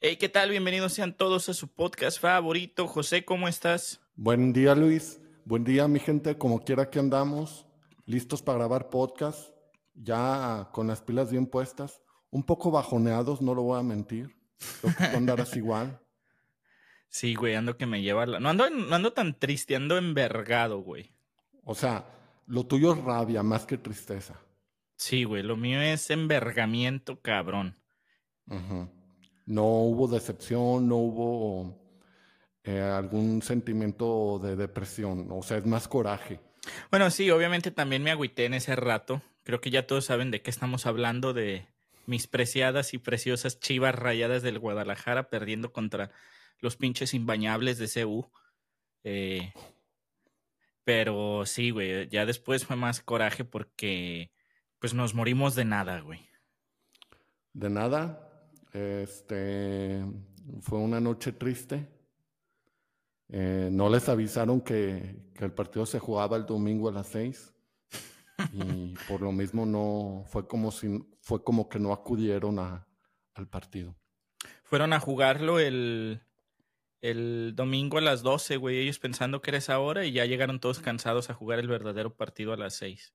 Hey, ¿qué tal? Bienvenidos sean todos a su podcast favorito. José, ¿cómo estás? Buen día, Luis. Buen día, mi gente. Como quiera que andamos, listos para grabar podcast, ya con las pilas bien puestas, un poco bajoneados, no lo voy a mentir. Creo que andarás igual. Sí, güey, ando que me lleva la... No ando, no ando tan triste, ando envergado, güey. O sea, lo tuyo es rabia más que tristeza. Sí, güey, lo mío es envergamiento, cabrón. Ujú. No hubo decepción, no hubo eh, algún sentimiento de depresión, o sea, es más coraje. Bueno, sí, obviamente también me agüité en ese rato. Creo que ya todos saben de qué estamos hablando, de mis preciadas y preciosas chivas rayadas del Guadalajara perdiendo contra los pinches imbañables de CU. Eh, pero sí, güey, ya después fue más coraje porque pues nos morimos de nada, güey. De nada, este, fue una noche triste. Eh, no les avisaron que, que el partido se jugaba el domingo a las seis y por lo mismo no fue como si fue como que no acudieron a, al partido. Fueron a jugarlo el, el domingo a las 12, güey, ellos pensando que era esa hora y ya llegaron todos cansados a jugar el verdadero partido a las 6.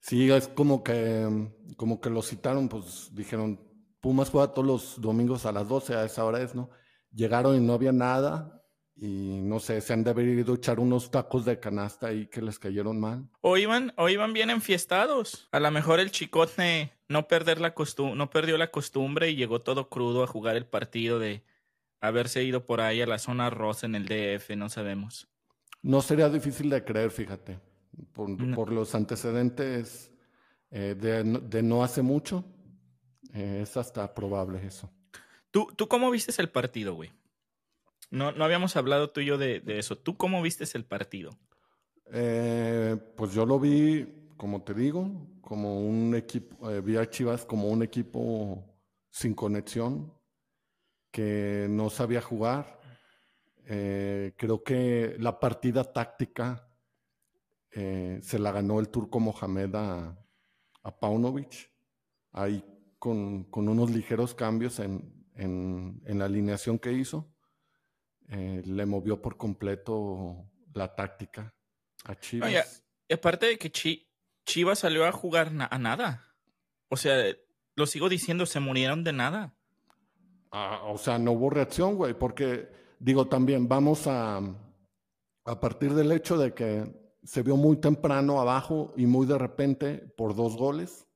Sí, es como que como que lo citaron, pues dijeron, Pumas juega todos los domingos a las 12, a esa hora es, ¿no? Llegaron y no había nada y no sé, se han de haber ido a echar unos tacos de canasta ahí que les cayeron mal. O iban, o iban bien enfiestados. A lo mejor el chicote no, perder la costum no perdió la costumbre y llegó todo crudo a jugar el partido de haberse ido por ahí a la zona rosa en el DF, no sabemos. No sería difícil de creer, fíjate, por, No. por los antecedentes eh, de, de no hace mucho, eh, es hasta probable eso. ¿Tú, ¿Tú cómo vistes el partido, güey? No, no habíamos hablado tú y yo de, de eso. ¿Tú cómo vistes el partido? Eh, pues yo lo vi, como te digo, como un equipo, eh, vi a Chivas como un equipo sin conexión, que no sabía jugar. Eh, creo que la partida táctica se la ganó el turco Mohamed a, a Paunovic, ahí con, con unos ligeros cambios en, en- en la alineación que hizo. Eh, le movió por completo la táctica a Chivas. Oye, aparte de que Chi- Chivas salió a jugar na- a nada. O sea, lo sigo diciendo, se murieron de nada. Ah, o sea, no hubo reacción, güey, porque digo también, vamos a, a partir del hecho de que se vio muy temprano abajo y muy de repente por dos goles.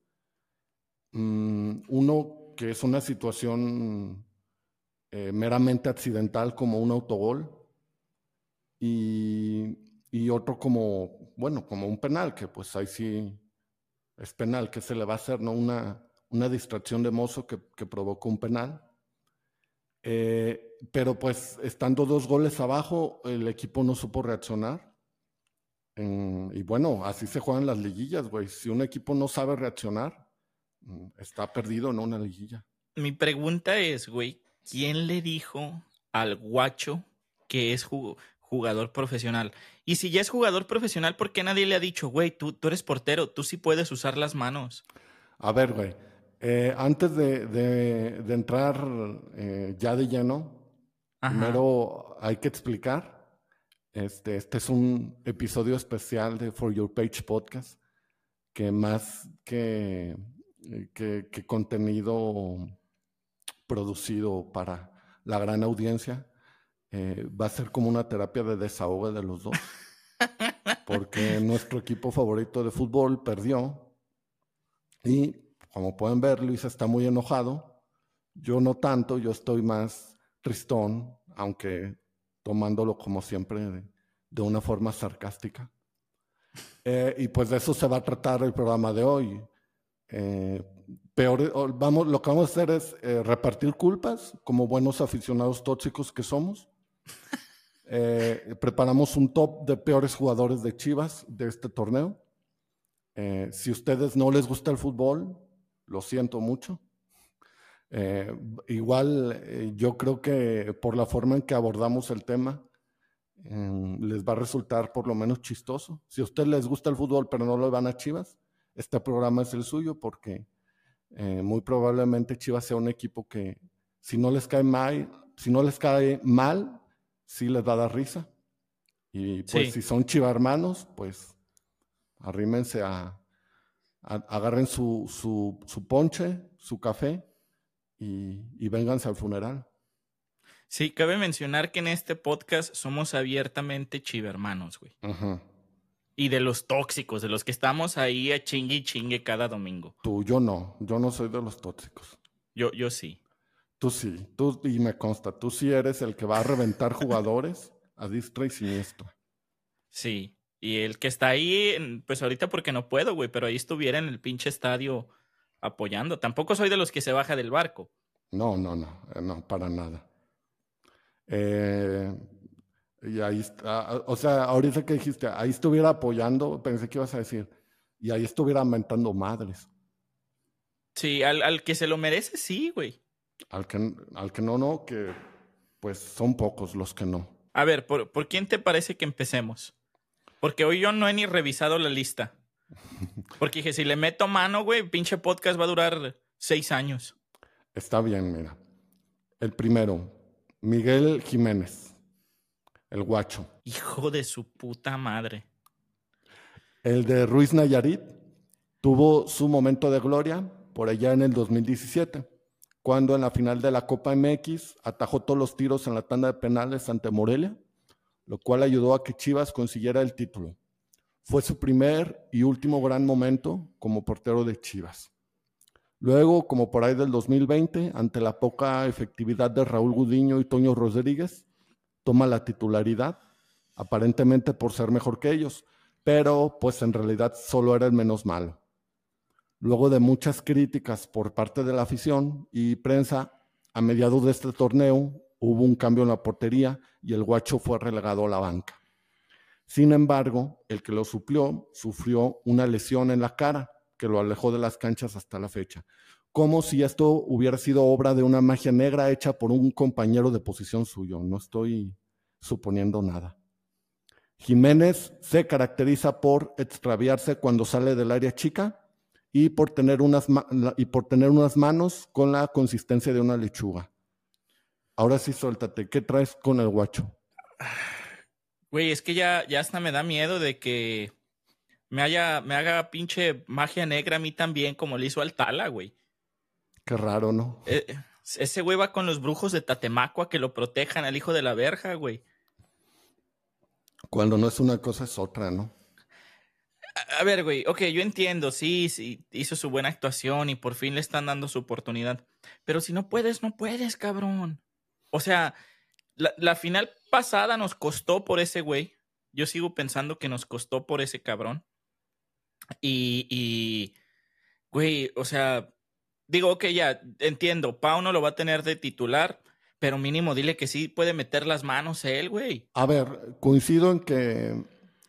Mm, uno que es una situación eh, meramente accidental como un autogol y, otro como, bueno, como un penal, que pues ahí sí es penal, que se le va a hacer, ¿no? Una, una distracción de mozo que, que provocó un penal. Eh, pero pues estando dos goles abajo, el equipo no supo reaccionar. Y bueno, así se juegan las liguillas, güey. Si un equipo no sabe reaccionar, está perdido en una liguilla. Mi pregunta es, güey, ¿quién le dijo al guacho que es ju- jugador profesional? Y si ya es jugador profesional, ¿por qué nadie le ha dicho, güey, tú, tú eres portero, tú sí puedes usar las manos? A ver, güey, eh, antes de, de- de entrar eh, ya de lleno, Ajá. primero hay que explicar. Este, este es un episodio especial de For Your Page Podcast, que más que, que, que contenido producido para la gran audiencia, eh, va a ser como una terapia de desahogo de los dos. Porque nuestro equipo favorito de fútbol perdió y como pueden ver, Luis está muy enojado. Yo no tanto, yo estoy más tristón, aunque tomándolo como siempre de, de una forma sarcástica. Eh, y pues de eso se va a tratar el programa de hoy. Eh, peor, vamos, lo que vamos a hacer es eh, repartir culpas como buenos aficionados tóxicos que somos. Eh, preparamos un top de peores jugadores de Chivas de este torneo. Eh, si ustedes no les gusta el fútbol, lo siento mucho. Igual yo creo que por la forma en que abordamos el tema, les va a resultar por lo menos chistoso. Si a ustedes les gusta el fútbol pero no le van a Chivas, este programa es el suyo porque eh, muy probablemente Chivas sea un equipo que si no les cae mal, si no les cae mal, sí les va a dar risa. Y pues si son chivarmanos, pues arrímense a, agarren su, su, su, ponche, su café y, y vénganse al funeral. Sí, cabe mencionar que en este podcast somos abiertamente chivermanos, güey. Y de los tóxicos, de los que estamos ahí a chingue y chingue cada domingo. Tú, yo no, yo no soy de los tóxicos. Yo, yo sí. Tú sí, tú, y me consta, tú sí eres el que va a reventar jugadores a distra y siniestra. Sí, y el que está ahí, pues ahorita porque no puedo, güey, pero ahí estuviera en el pinche estadio apoyando. Tampoco soy de los que se baja del barco. No, no, no, eh, no, para nada. Eh, y ahí está, o sea, ahorita que dijiste, ahí estuviera apoyando, pensé que ibas a decir, y ahí estuviera aumentando madres. Sí, al, al que se lo merece, sí, güey. Al que, al que no, no, que pues son pocos los que no. A ver, ¿por, ¿por quién te parece que empecemos? Porque hoy yo no he ni revisado la lista. Porque dije, si le meto mano, güey, pinche podcast va a durar seis años. Está bien, mira. El primero, Miguel Jiménez, el guacho. Hijo de su puta madre. El de Ruiz Nayarit tuvo su momento de gloria por allá en el 2017 cuando en la final de la Copa MX atajó todos los tiros en la tanda de penales ante Morelia, lo cual ayudó a que Chivas consiguiera el título. Fue su primer y último gran momento como portero de Chivas. Luego, como por ahí del 2020, ante la poca efectividad de Raúl Gudiño y Toño Rodríguez, toma la titularidad, aparentemente por ser mejor que ellos, pero pues en realidad solo era el menos malo. Luego de muchas críticas por parte de la afición y prensa, a mediados de este torneo hubo un cambio en la portería y el guacho fue relegado a la banca. Sin embargo, el que lo suplió sufrió una lesión en la cara que lo alejó de las canchas hasta la fecha, como si esto hubiera sido obra de una magia negra hecha por un compañero de posición suyo. No estoy suponiendo nada. Jiménez se caracteriza por extraviarse cuando sale del área chica y por tener unas, y por tener unas manos con la consistencia de una lechuga. Ahora sí, suéltate. ¿Qué traes con el guacho? Güey, es que ya, ya hasta me da miedo de que me, haya, me haga pinche magia negra a mí también, como le hizo al Tala, güey. Qué raro, ¿no? Eh, ese güey va con los brujos de Tatemacua que lo protejan al hijo de la verja, güey. Cuando no es una cosa, es otra, ¿no? A ver, güey, ok, yo entiendo, sí, sí, hizo su buena actuación y por fin le están dando su oportunidad. Pero si no puedes, no puedes, cabrón. O sea, la, final pasada nos costó por ese güey. Yo sigo pensando que nos costó por ese cabrón. Y, y, güey, o sea, digo, ok, ya, entiendo, Pau no lo va a tener de titular, pero mínimo dile que sí puede meter las manos él, güey. A ver, coincido en que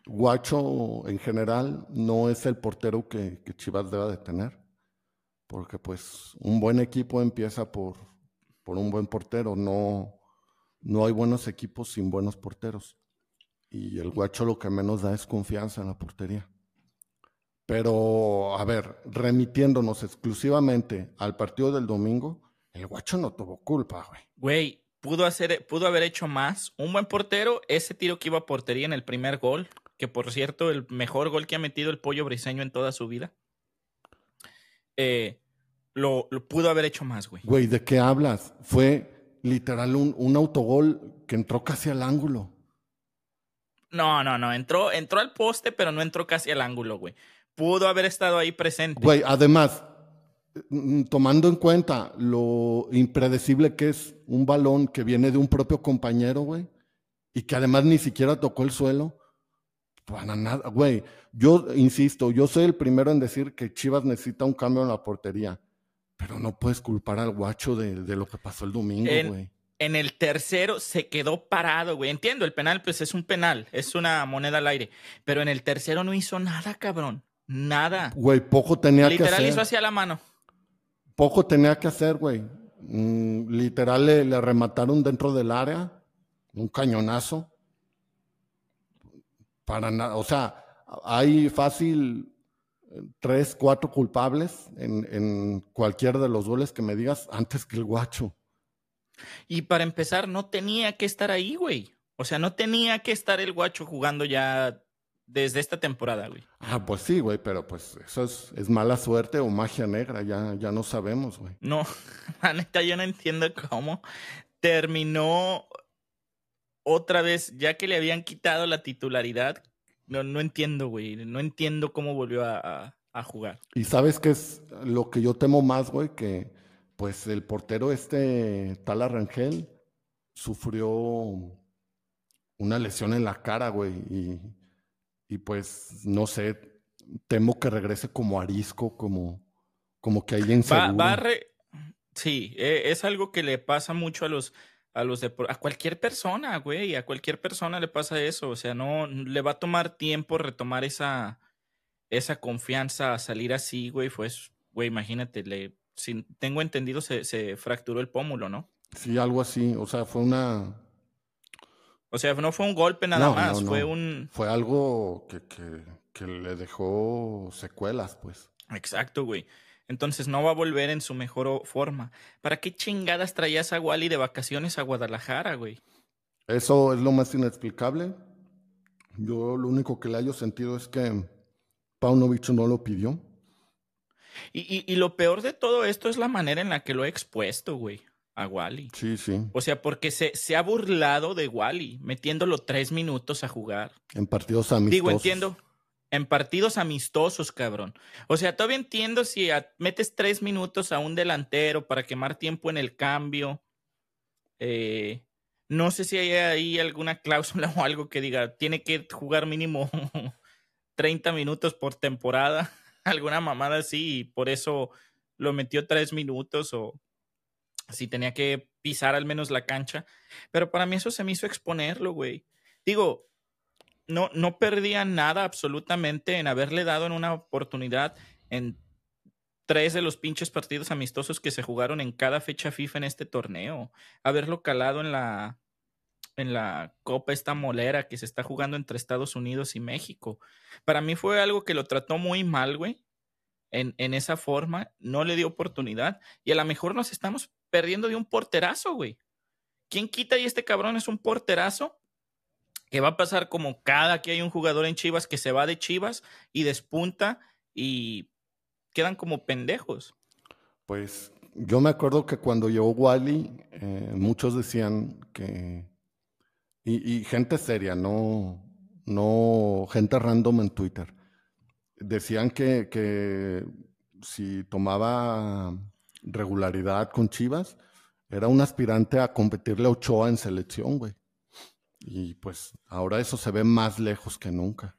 Guacho en general no es el portero que, Chivas deba de tener, porque pues un buen equipo empieza por, por un buen portero, no, no hay buenos equipos sin buenos porteros. Y el Guacho lo que menos da es confianza en la portería. Pero, a ver, remitiéndonos exclusivamente al partido del domingo, el Guacho no tuvo culpa, güey. Güey, pudo, hacer, pudo haber hecho más. Un buen portero, ese tiro que iba a portería en el primer gol, que por cierto, el mejor gol que ha metido el pollo briseño en toda su vida. Eh, lo, pudo haber hecho más, güey. Güey, ¿de qué hablas? Fue literal un, autogol que entró casi al ángulo. No, no, no. Entró, entró al poste, pero no entró casi al ángulo, güey. Pudo haber estado ahí presente. Güey, además, mm, tomando en cuenta lo impredecible que es un balón que viene de un propio compañero, güey, y que además ni siquiera tocó el suelo, para nada, güey. Yo insisto, yo soy el primero en decir que Chivas necesita un cambio en la portería, pero no puedes culpar al guacho de, lo que pasó el domingo, güey. En, el tercero se quedó parado, güey. Entiendo, el penal, pues es un penal, es una moneda al aire, pero en el tercero no hizo nada, cabrón. Nada. Güey, poco tenía que hacer. Literal hizo hacia la mano. Poco tenía que hacer, güey. Mm, literal le, le remataron dentro del área, un cañonazo para nada, o sea, hay fácil eh, tres, cuatro culpables en, en cualquiera de los goles que me digas antes que el guacho. Y para empezar, no tenía que estar ahí, güey. O sea, no tenía que estar el guacho jugando ya desde esta temporada, güey. Ah, pues sí, güey, pero pues eso es, es, mala suerte o magia negra, ya, ya no sabemos, güey. No, la neta, yo no entiendo cómo terminó otra vez, ya que le habían quitado la titularidad. No, no entiendo, güey. No entiendo cómo volvió a, a jugar. Y sabes qué es lo que yo temo más, güey, que pues el portero este Tal Arrangel sufrió una lesión en la cara, güey, y, y, pues no sé, temo que regrese como arisco, como, como que hay inseguro. Va, Sí, e, es algo que le pasa mucho a los a los a cualquier persona, güey, a cualquier persona le pasa eso, o sea, no le va a tomar tiempo retomar esa esa confianza a salir así, güey, fue, güey, imagínate, le, si tengo entendido, se, se, fracturó el pómulo, ¿no? Sí, algo así, o sea, fue una... O sea, no fue un golpe nada más, fue un... Fue algo que, que, que, le dejó secuelas, pues. Exacto, güey. Entonces no va a volver en su mejor forma. ¿Para qué chingadas traías a Wally de vacaciones a Guadalajara, güey? Eso es lo más inexplicable. Yo lo único que le haya sentido es que Paunovic no lo pidió. Y, y, lo peor de todo esto es la manera en la que lo he expuesto, güey, a Wally. Sí, sí. O sea, porque se, se ha burlado de Wally, metiéndolo tres minutos a jugar. En partidos amistosos. Digo, entiendo. En partidos amistosos, cabrón. O sea, todavía entiendo si metes tres minutos a un delantero para quemar tiempo en el cambio. Eh, no sé si hay ahí alguna cláusula o algo que diga, tiene que jugar mínimo 30 minutos por temporada, alguna mamada así, y por eso lo metió tres minutos o si tenía que pisar al menos la cancha. Pero para mí eso se me hizo exponerlo, güey. Digo, no, no perdía nada absolutamente en haberle dado en una oportunidad en tres de los pinches partidos amistosos que se jugaron en cada fecha FIFA en este torneo. Haberlo calado en la, en la Copa esta molera que se está jugando entre Estados Unidos y México. Para mí fue algo que lo trató muy mal, güey. En, en esa forma, no le dio oportunidad y a lo mejor nos estamos perdiendo de un porterazo, güey. ¿Quién quita y este cabrón es un porterazo? Que va a pasar como cada que hay un jugador en Chivas que se va de Chivas y despunta y quedan como pendejos. Pues yo me acuerdo que cuando llegó Wally, eh, muchos decían que y, gente seria, no, no gente random en Twitter. Decían que, que si tomaba regularidad con Chivas, era un aspirante a competirle a Ochoa en selección, güey. Y pues ahora eso se ve más lejos que nunca.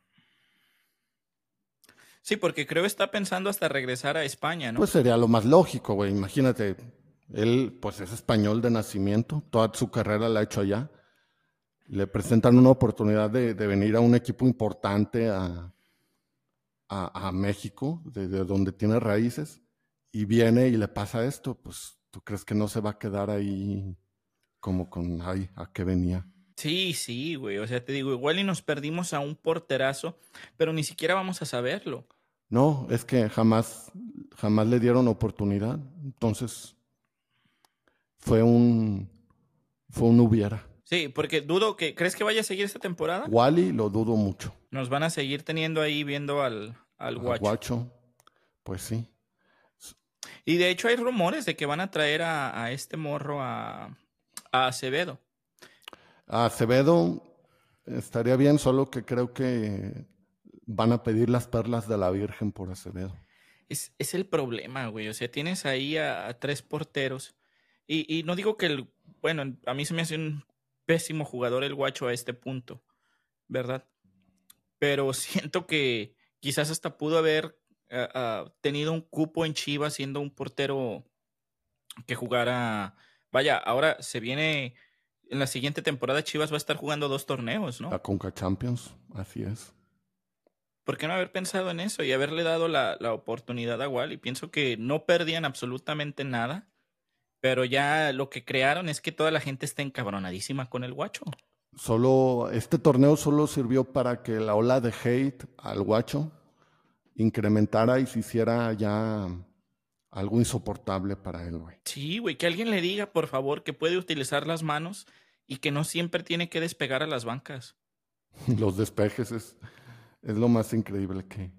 Sí, porque creo que está pensando hasta regresar a España, ¿no? Pues sería lo más lógico, güey. Imagínate, él pues es español de nacimiento, toda su carrera la ha hecho allá le presentan una oportunidad de, venir a un equipo importante a, a, México, de, donde tiene raíces, y viene y le pasa esto, pues tú crees que no se va a quedar ahí como con, ay, ¿a qué venía? Sí, sí, güey. O sea, te digo, igual y nos perdimos a un porterazo, pero ni siquiera vamos a saberlo. No, es que jamás, jamás le dieron oportunidad. Entonces, fue un, fue un hubiera. Sí, porque dudo que. ¿Crees que vaya a seguir esta temporada? Wally lo dudo mucho. Nos van a seguir teniendo ahí viendo al, al guacho. guacho. Pues sí. Y de hecho hay rumores de que van a traer a, este morro a, a Acevedo. A Acevedo estaría bien, solo que creo que van a pedir las perlas de la Virgen por Acevedo. Es, es el problema, güey. O sea, tienes ahí a, tres porteros. Y, y, no digo que el. Bueno, a mí se me hace un pésimo jugador el guacho a este punto, ¿verdad? Pero siento que quizás hasta pudo haber ah, ah, tenido un cupo en Chivas siendo un portero que jugara. Vaya, ahora se viene. En la siguiente temporada Chivas va a estar jugando dos torneos, ¿no? La Conca Champions, así es. ¿Por qué no haber pensado en eso y haberle dado la, la oportunidad a Wally? Pienso que no perdían absolutamente nada pero ya lo que crearon es que toda la gente está encabronadísima con el guacho. Solo, este torneo solo sirvió para que la ola de hate al guacho incrementara y se hiciera ya algo insoportable para él, güey. Sí, güey, que alguien le diga, por favor, que puede utilizar las manos y que no siempre tiene que despegar a las bancas. Los despejes es, es lo más increíble que,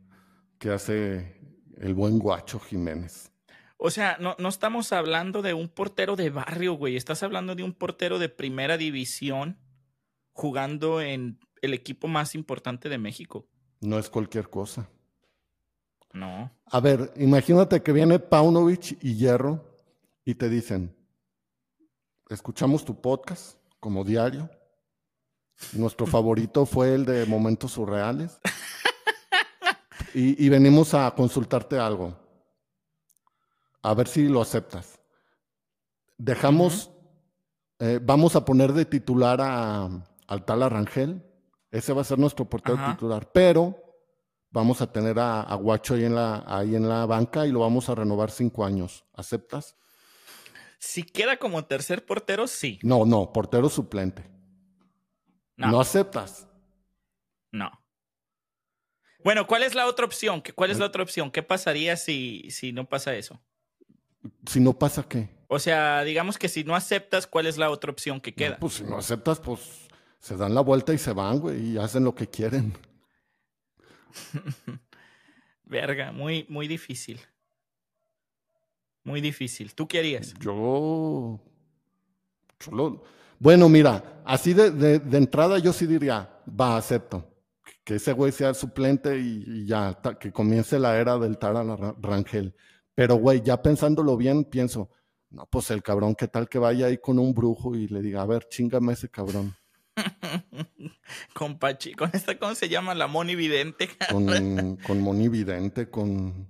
que hace el buen guacho Jiménez. O sea, no, no estamos hablando de un portero de barrio, güey. Estás hablando de un portero de primera división jugando en el equipo más importante de México. No es cualquier cosa. No. A ver, imagínate que viene Paunovic y Hierro y te dicen, escuchamos tu podcast como diario. Nuestro favorito fue el de Momentos Surreales. Y, y venimos a consultarte algo. A ver si lo aceptas. Dejamos, eh, vamos a poner de titular a, al tal Arrangel. Ese va a ser nuestro portero titular. Pero vamos a tener a, a Guacho ahí en, la, ahí en la banca y lo vamos a renovar cinco años. ¿Aceptas? Si queda como tercer portero, sí. No, no, portero suplente. No, No, no. aceptas. Bueno, ¿cuál es la otra opción? ¿Qué- ¿Cuál es la otra opción? ¿Qué pasaría si, si no pasa eso? Si no pasa, ¿qué? O sea, digamos que si no aceptas, ¿cuál es la otra opción que queda? No, pues si no aceptas, pues se dan la vuelta y se van, güey, y hacen lo que quieren. Verga, muy, muy difícil. Muy difícil. ¿Tú qué harías? Yo. Bueno, mira, así de, de- entrada yo sí diría, va, acepto. Que ese güey sea suplente y, ya, que comience la era del Tara Ra- Rangel. Pero, güey, ya pensándolo bien, pienso, no, pues el cabrón, ¿qué tal que vaya ahí con un brujo y le diga, a ver, chingame ese cabrón? con Pachi, con esta, ¿cómo se llama? La Moni Vidente. Con, con Moni Vidente, con,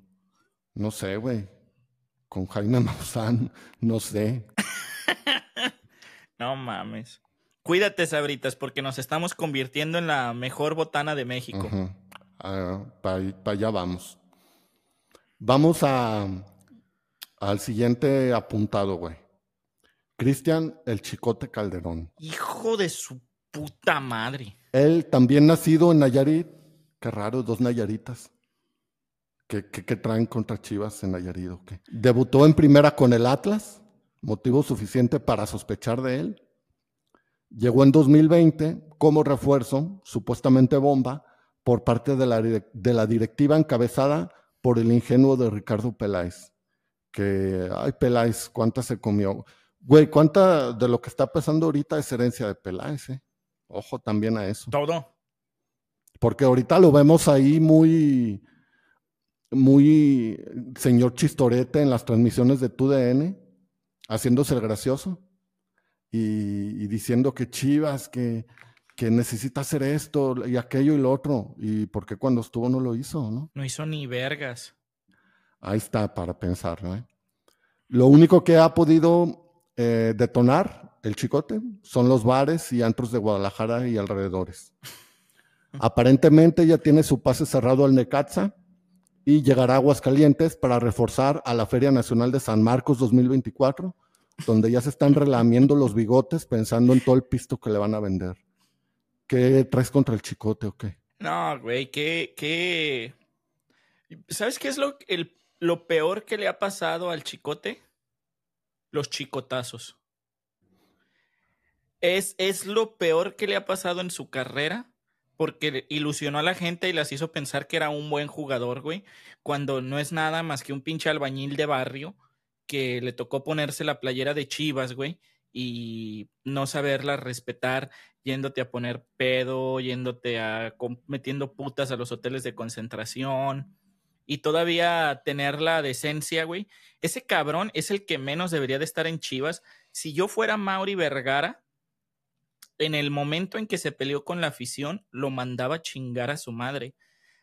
no sé, güey, con Jaime Maussan, no sé. No mames. Cuídate, Sabritas, porque nos estamos convirtiendo en la mejor botana de México. para allá vamos. Vamos a, al siguiente apuntado, güey. Cristian el Chicote Calderón. Hijo de su puta madre. Él también nacido en Nayarit. Qué raro, dos Nayaritas. ¿Qué, qué- traen contra Chivas en Nayarit? Debutó en primera con el Atlas, motivo suficiente para sospechar de él. Llegó en 2020 como refuerzo, supuestamente bomba, por parte de la, de la directiva encabezada por el ingenuo de Ricardo Peláez. Que, ay, Peláez, ¿cuánta se comió? Güey, ¿cuánta de lo que está pasando ahorita es herencia de Peláez? eh? Ojo también a eso. Todo. Porque ahorita lo vemos ahí muy, muy señor chistorete en las transmisiones de TUDN, haciéndose el gracioso y, y diciendo que Chivas, que, que necesita hacer esto y aquello y lo otro. ¿Y por qué cuando estuvo no lo hizo? ¿no? No hizo ni vergas. Ahí está para pensar. ¿no? Lo único que ha podido eh, detonar el chicote son los bares y antros de Guadalajara y alrededores. Aparentemente ya tiene su pase cerrado al Necaxa y llegará a Aguascalientes para reforzar a la Feria Nacional de San Marcos 2024, donde ya se están relamiendo los bigotes pensando en todo el pisto que le van a vender. ¿Qué traes contra el chicote o qué? No, güey, qué, qué. ¿Sabes qué es lo, lo peor que le ha pasado al chicote? Los chicotazos. Es, es lo peor que le ha pasado en su carrera porque ilusionó a la gente y las hizo pensar que era un buen jugador, güey, cuando no es nada más que un pinche albañil de barrio que le tocó ponerse la playera de Chivas, güey, y no saberla respetar, yéndote a poner pedo, yéndote a metiendo putas a los hoteles de concentración y todavía tener la decencia, güey. Ese cabrón es el que menos debería de estar en Chivas. Si yo fuera Mauri Vergara, en el momento en que se peleó con la afición, lo mandaba a chingar a su madre.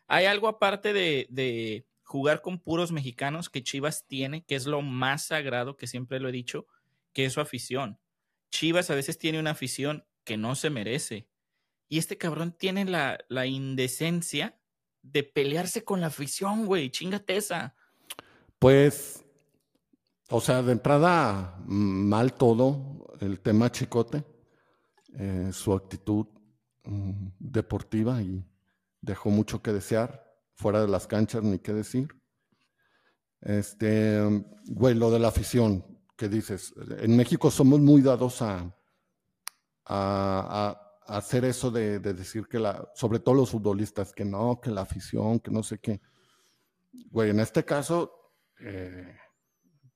Hay algo aparte de, de jugar con puros mexicanos que Chivas tiene, que es lo más sagrado que siempre lo he dicho, que es su afición. Chivas a veces tiene una afición que no se merece. Y este cabrón tiene la, la indecencia de pelearse con la afición, güey. Chingate esa. Pues, o sea, de entrada, mal todo el tema chicote, eh, su actitud mm, deportiva y dejó mucho que desear, fuera de las canchas ni qué decir. Este, güey, lo de la afición, que dices, en México somos muy dados a, a, hacer eso de, decir que la, sobre todo los futbolistas, que no, que la afición, que no sé qué. Güey, en este caso, eh,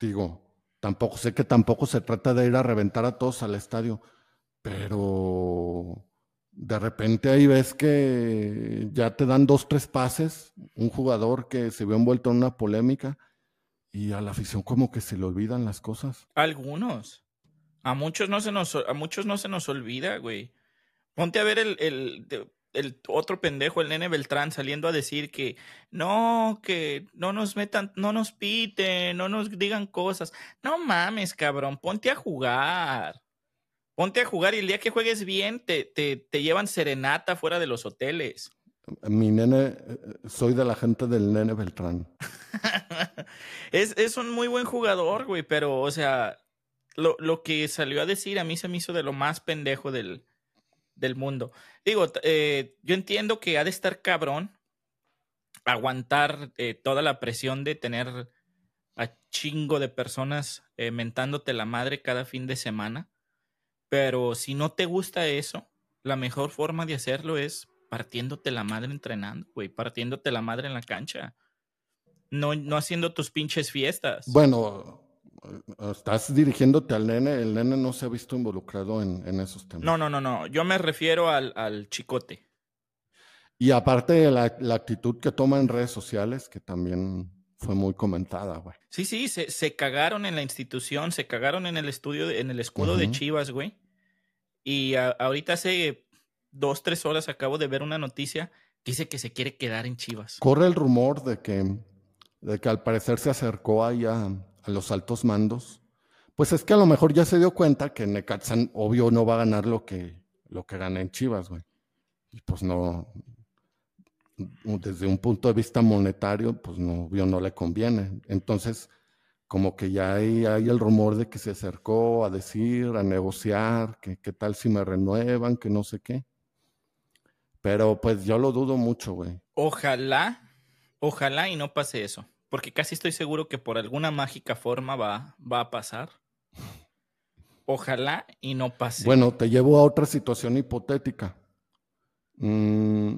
digo, tampoco sé que tampoco se trata de ir a reventar a todos al estadio, pero de repente ahí ves que ya te dan dos, tres pases, un jugador que se vio envuelto en una polémica y a la afición como que se le olvidan las cosas. Algunos. A muchos no se nos, a muchos no se nos olvida, güey. Ponte a ver el, el, el otro pendejo, el nene Beltrán, saliendo a decir que no, que no nos metan, no nos piten, no nos digan cosas. No mames, cabrón, ponte a jugar. Ponte a jugar y el día que juegues bien te, te, te llevan serenata fuera de los hoteles. Mi nene, soy de la gente del nene Beltrán. es, es un muy buen jugador, güey, pero, o sea, lo, lo que salió a decir a mí se me hizo de lo más pendejo del, del mundo. Digo, eh, yo entiendo que ha de estar cabrón aguantar eh, toda la presión de tener a chingo de personas eh, mentándote la madre cada fin de semana. Pero si no te gusta eso, la mejor forma de hacerlo es partiéndote la madre entrenando, güey, partiéndote la madre en la cancha. No, no haciendo tus pinches fiestas. Bueno, Estás dirigiéndote al nene, el nene no se ha visto involucrado en, esos temas. No, no, no, no. Yo me refiero al, chicote. Y aparte la, la, actitud que toma en redes sociales, que también fue muy comentada, güey. Sí, sí, se, se, cagaron en la institución, se cagaron en el estudio, en el escudo de Chivas, güey. Y ahorita hace dos, tres horas acabo de ver una noticia que dice que se quiere quedar en Chivas. Corre el rumor de que, de que al parecer se acercó ahí a, a los altos mandos, pues es que a lo mejor ya se dio cuenta que Necaxa, obvio, no va a ganar lo que, lo que gana en Chivas, güey. Y pues no, desde un punto de vista monetario, pues no, obvio, no le conviene. Entonces, como que ya hay, hay el rumor de que se acercó a decir, a negociar, que qué tal si me renuevan, que no sé qué. Pero pues yo lo dudo mucho, güey. Ojalá, ojalá y no pase eso porque casi estoy seguro que por alguna mágica forma va, va a pasar. Ojalá y no pase. Bueno, te llevo a otra situación hipotética. Mm,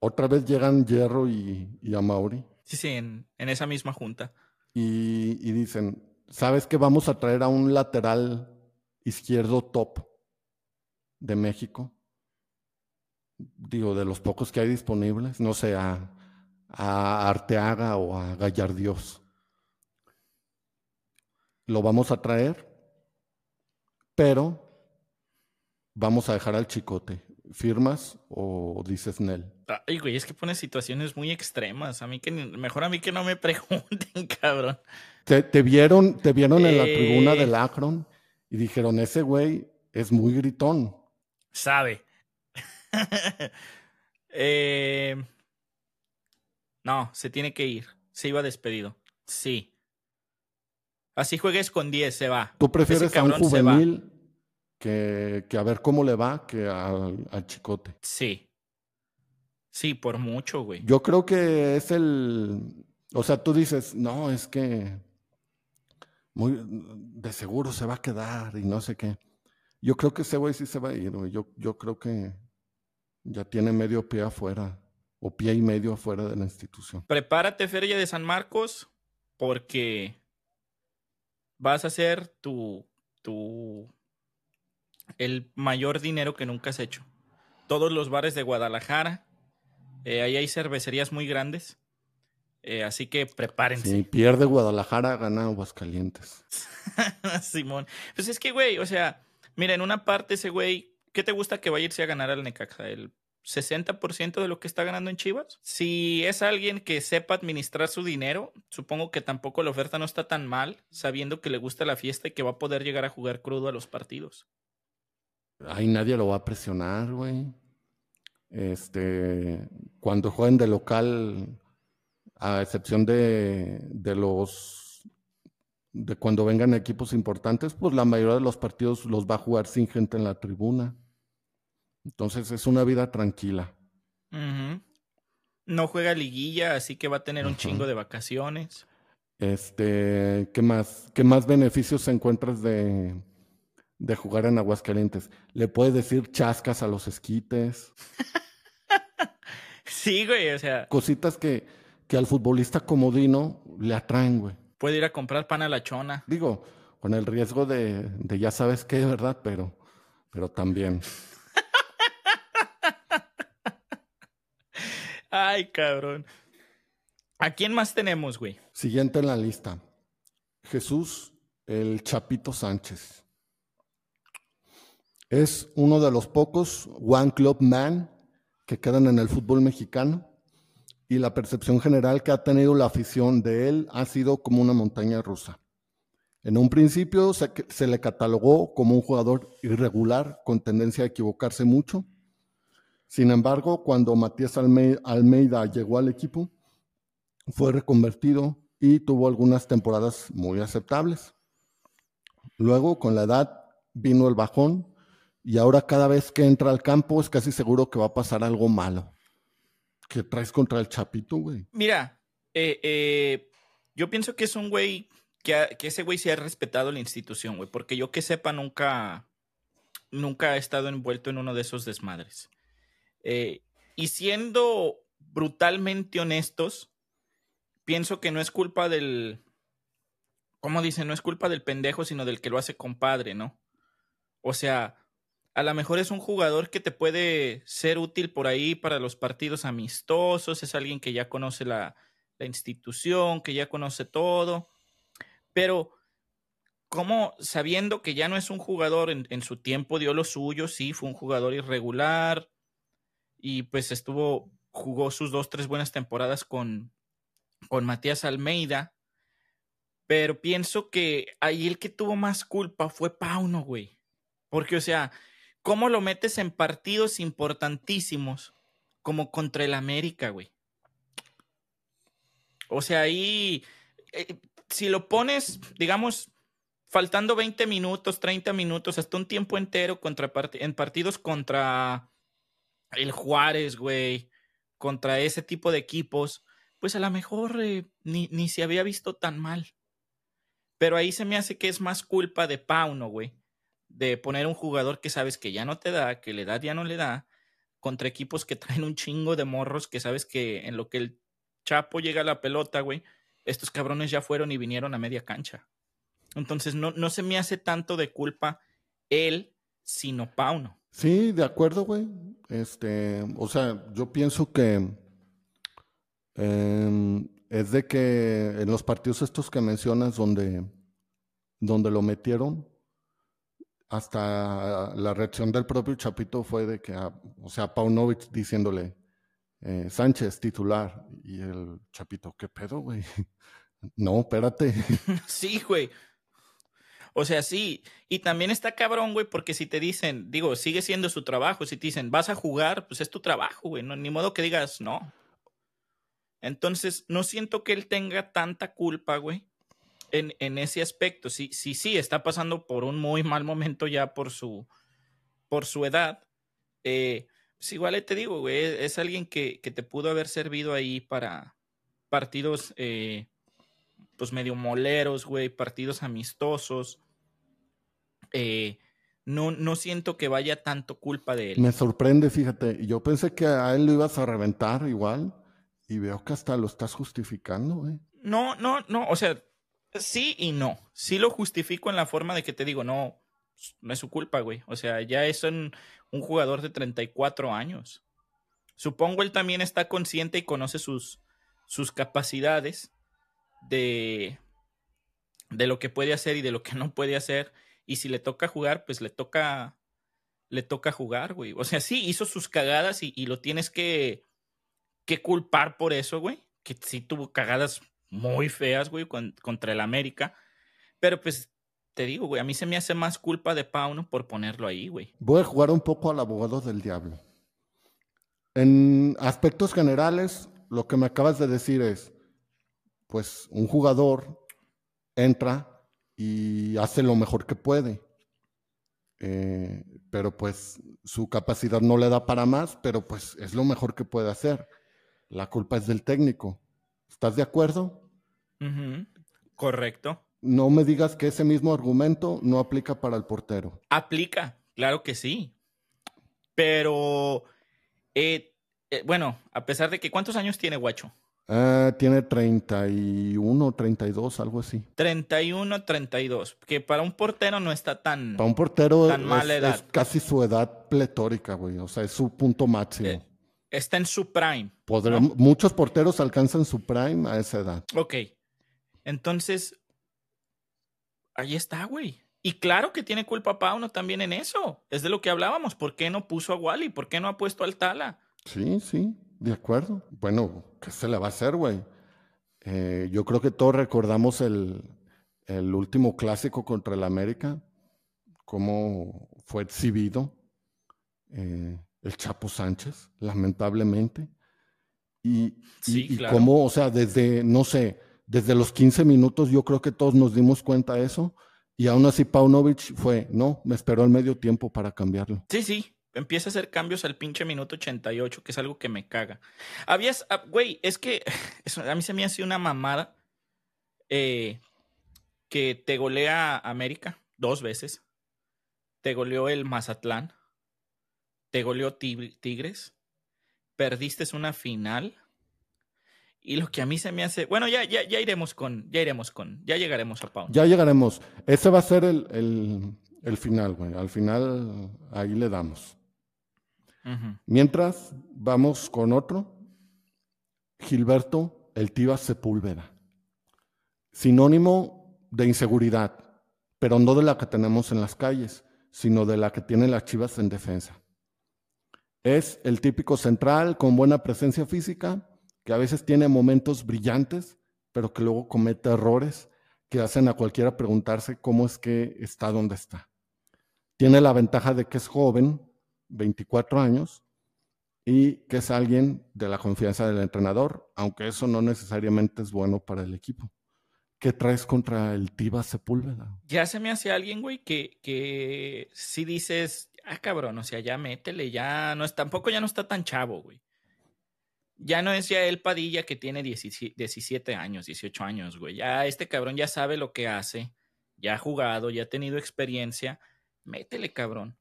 otra vez llegan Hierro y, y Amauri. Sí, sí, en, esa misma junta. Y, dicen, ¿sabes que vamos a traer a un lateral izquierdo top de México? Digo, de los pocos que hay disponibles, no sé, a a Arteaga o a Gallardios. Lo vamos a traer, pero vamos a dejar al chicote. ¿Firmas o dices Nel? Ay, güey, es que pone situaciones muy extremas. A mí que mejor a mí que no me pregunten, cabrón. Te, vieron, te vieron en la tribuna eh. del Akron y dijeron, ese güey es muy gritón. Sabe. eh, no, se tiene que ir. Se iba despedido. Sí. Así juegues con 10, se va. ¿Tú prefieres a un juvenil que, que, a ver cómo le va que al, chicote? Sí. Sí, por mucho, güey. Yo creo que es el. O sea, tú dices, no, es que. Muy, de seguro se va a quedar y no sé qué. Yo creo que ese güey sí se va a ir, güey. Yo, yo creo que ya tiene medio pie afuera o pie y medio afuera de la institución. Prepárate, Feria de San Marcos, porque vas a hacer tu, tu, el mayor dinero que nunca has hecho. Todos los bares de Guadalajara, eh, ahí hay cervecerías muy grandes, eh, así que prepárense. Si pierde Guadalajara, gana Aguascalientes. Simón. Pues es que, güey, o sea, mira, en una parte ese güey, ¿qué te gusta que vaya a irse a ganar al Necaxa? El 60% de lo que está ganando en Chivas. Si es alguien que sepa administrar su dinero, supongo que tampoco la oferta no está tan mal, sabiendo que le gusta la fiesta y que va a poder llegar a jugar crudo a los partidos. Ay, nadie lo va a presionar, güey. Este, cuando jueguen de local, a excepción de, de los de cuando vengan equipos importantes, pues la mayoría de los partidos los va a jugar sin gente en la tribuna. Entonces es una vida tranquila. No juega liguilla, así que va a tener un chingo de vacaciones. Este, ¿qué más? ¿Qué más beneficios encuentras de, de jugar en Aguascalientes? Le puedes decir chascas a los esquites. sí, güey, o sea. Cositas que, que al futbolista comodino le atraen, güey. Puede ir a comprar pan a la chona. Digo, con el riesgo de, de ya sabes qué, ¿verdad? Pero, pero también. Ay, cabrón. ¿A quién más tenemos, güey? Siguiente en la lista. Jesús el Chapito Sánchez. Es uno de los pocos One Club Man que quedan en el fútbol mexicano y la percepción general que ha tenido la afición de él ha sido como una montaña rusa. En un principio se, le catalogó como un jugador irregular con tendencia a equivocarse mucho. Sin embargo, cuando Matías Almeida llegó al equipo, fue reconvertido y tuvo algunas temporadas muy aceptables. Luego, con la edad, vino el bajón y ahora cada vez que entra al campo es casi seguro que va a pasar algo malo. ¿Qué traes contra el Chapito, güey? Mira, eh, eh, yo pienso que es un güey que, ese güey se ha respetado la institución, güey, porque yo que sepa nunca, nunca ha estado envuelto en uno de esos desmadres. Eh, y siendo brutalmente honestos, pienso que no es culpa del, ¿cómo dice? No es culpa del pendejo, sino del que lo hace compadre, ¿no? O sea, a lo mejor es un jugador que te puede ser útil por ahí para los partidos amistosos, es alguien que ya conoce la, institución, que ya conoce todo, pero como sabiendo que ya no es un jugador, en, en, su tiempo dio lo suyo, sí, fue un jugador irregular y pues estuvo, jugó sus dos, tres buenas temporadas con, con Matías Almeida, pero pienso que ahí el que tuvo más culpa fue Pauno, güey. Porque, o sea, ¿cómo lo metes en partidos importantísimos como contra el América, güey? O sea, ahí, eh, si lo pones, digamos, faltando 20 minutos, 30 minutos, hasta un tiempo entero contra en partidos contra el Juárez, güey, contra ese tipo de equipos, pues a lo mejor eh, ni, ni, se había visto tan mal. Pero ahí se me hace que es más culpa de Pauno, güey. De poner un jugador que sabes que ya no te da, que le da ya no le da, contra equipos que traen un chingo de morros que sabes que en lo que el Chapo llega a la pelota, güey, estos cabrones ya fueron y vinieron a media cancha. Entonces no, no se me hace tanto de culpa él, sino Pauno. Sí, de acuerdo, güey. Este, o sea, yo pienso que eh, es de que en los partidos estos que mencionas donde, donde lo metieron, hasta la reacción del propio Chapito fue de que, ah, o sea, Paunovic diciéndole, eh, Sánchez titular, y el Chapito, ¿qué pedo, güey? no, espérate. sí, güey. O sea, sí. Y también está cabrón, güey, porque si te dicen, digo, sigue siendo su trabajo. Si te dicen, vas a jugar, pues es tu trabajo, güey. No, ni modo que digas, no. Entonces, no siento que él tenga tanta culpa, güey, en, en, ese aspecto. Sí, sí, sí, está pasando por un muy mal momento ya por su, por su edad. Eh, pues igual te digo, güey, es, alguien que, que, te pudo haber servido ahí para partidos, eh, pues medio moleros, güey, partidos amistosos. Eh, no, no siento que vaya tanto culpa de él. Me sorprende, fíjate. Yo pensé que a él lo ibas a reventar igual. Y veo que hasta lo estás justificando, güey. No, no, no, o sea, sí y no. Sí lo justifico en la forma de que te digo, no, no es su culpa, güey. O sea, ya es un, un jugador de 34 años. Supongo él también está consciente y conoce sus, sus capacidades de, de lo que puede hacer y de lo que no puede hacer. Y si le toca jugar, pues le toca, le toca jugar, güey. O sea, sí, hizo sus cagadas y, y lo tienes que, que culpar por eso, güey. Que sí tuvo cagadas muy feas, güey, contra el América. Pero pues te digo, güey, a mí se me hace más culpa de Pauno por ponerlo ahí, güey. Voy a jugar un poco al abogado del diablo. En aspectos generales, lo que me acabas de decir es, pues un jugador entra y hace lo mejor que puede. Eh, pero pues su capacidad no le da para más, pero pues es lo mejor que puede hacer la culpa es del técnico. ¿Estás de acuerdo? Correcto. No me digas que ese mismo argumento no aplica para el portero. Aplica, claro que sí. Pero, eh, eh, bueno, a pesar de que, ¿cuántos años tiene Guacho? Uh, tiene 31, 32, algo así. 31, 32, que para un portero no está tan Para un portero tan es, mala edad. es casi su edad pletórica, güey. O sea, es su punto máximo. Eh, está en su prime. Podrá- ¿no? Muchos porteros alcanzan su prime a esa edad. Ok. Entonces, ahí está, güey. Y claro que tiene culpa Pauno también en eso. Es de lo que hablábamos. ¿Por qué no puso a Wally? ¿Por qué no ha puesto al Tala? Sí, sí, de acuerdo. Bueno, ¿qué se le va a hacer, güey? Eh, yo creo que todos recordamos el, el último clásico contra el América, cómo fue exhibido eh, el Chapo Sánchez, lamentablemente. Y, Sí, y claro. cómo, o sea, desde, no sé, desde los 15 minutos yo creo que todos nos dimos cuenta de eso. Y aún así Paunovic fue, no, me esperó el medio tiempo para cambiarlo. Sí, sí. Empieza a hacer cambios al pinche minuto 88, que es algo que me caga. Habías, ah, güey, es que eso, a mí se me hace una mamada eh, que te golea América dos veces. Te goleó el Mazatlán. Te goleó Tig- Tigres. Perdiste una final. Y lo que a mí se me hace. Bueno, ya, ya, ya iremos con. Ya iremos con. Ya llegaremos a Pau. Ya llegaremos. Ese va a ser el, el- el final, güey. Al final ahí le damos. Mientras, vamos con otro. Gilberto El Tiva Sepúlveda. Sinónimo de inseguridad, pero no de la que tenemos en las calles, sino de la que tienen las chivas en defensa. Es el típico central con buena presencia física, que a veces tiene momentos brillantes, pero que luego comete errores que hacen a cualquiera preguntarse cómo es que está donde está. Tiene la ventaja de que es joven, 24 años, y que es alguien de la confianza del entrenador, aunque eso no necesariamente es bueno para el equipo. ¿Qué traes contra el Tiva Sepúlveda? Ya se me hace alguien, güey, que, que si dices, ah, cabrón, o sea, ya métele, ya no es, tampoco ya no está tan chavo, güey. Ya no es ya el Padilla que tiene 17 17 años, 18 años, güey. Ya este cabrón ya sabe lo que hace, ya ha jugado, ya ha tenido experiencia. Métele, cabrón.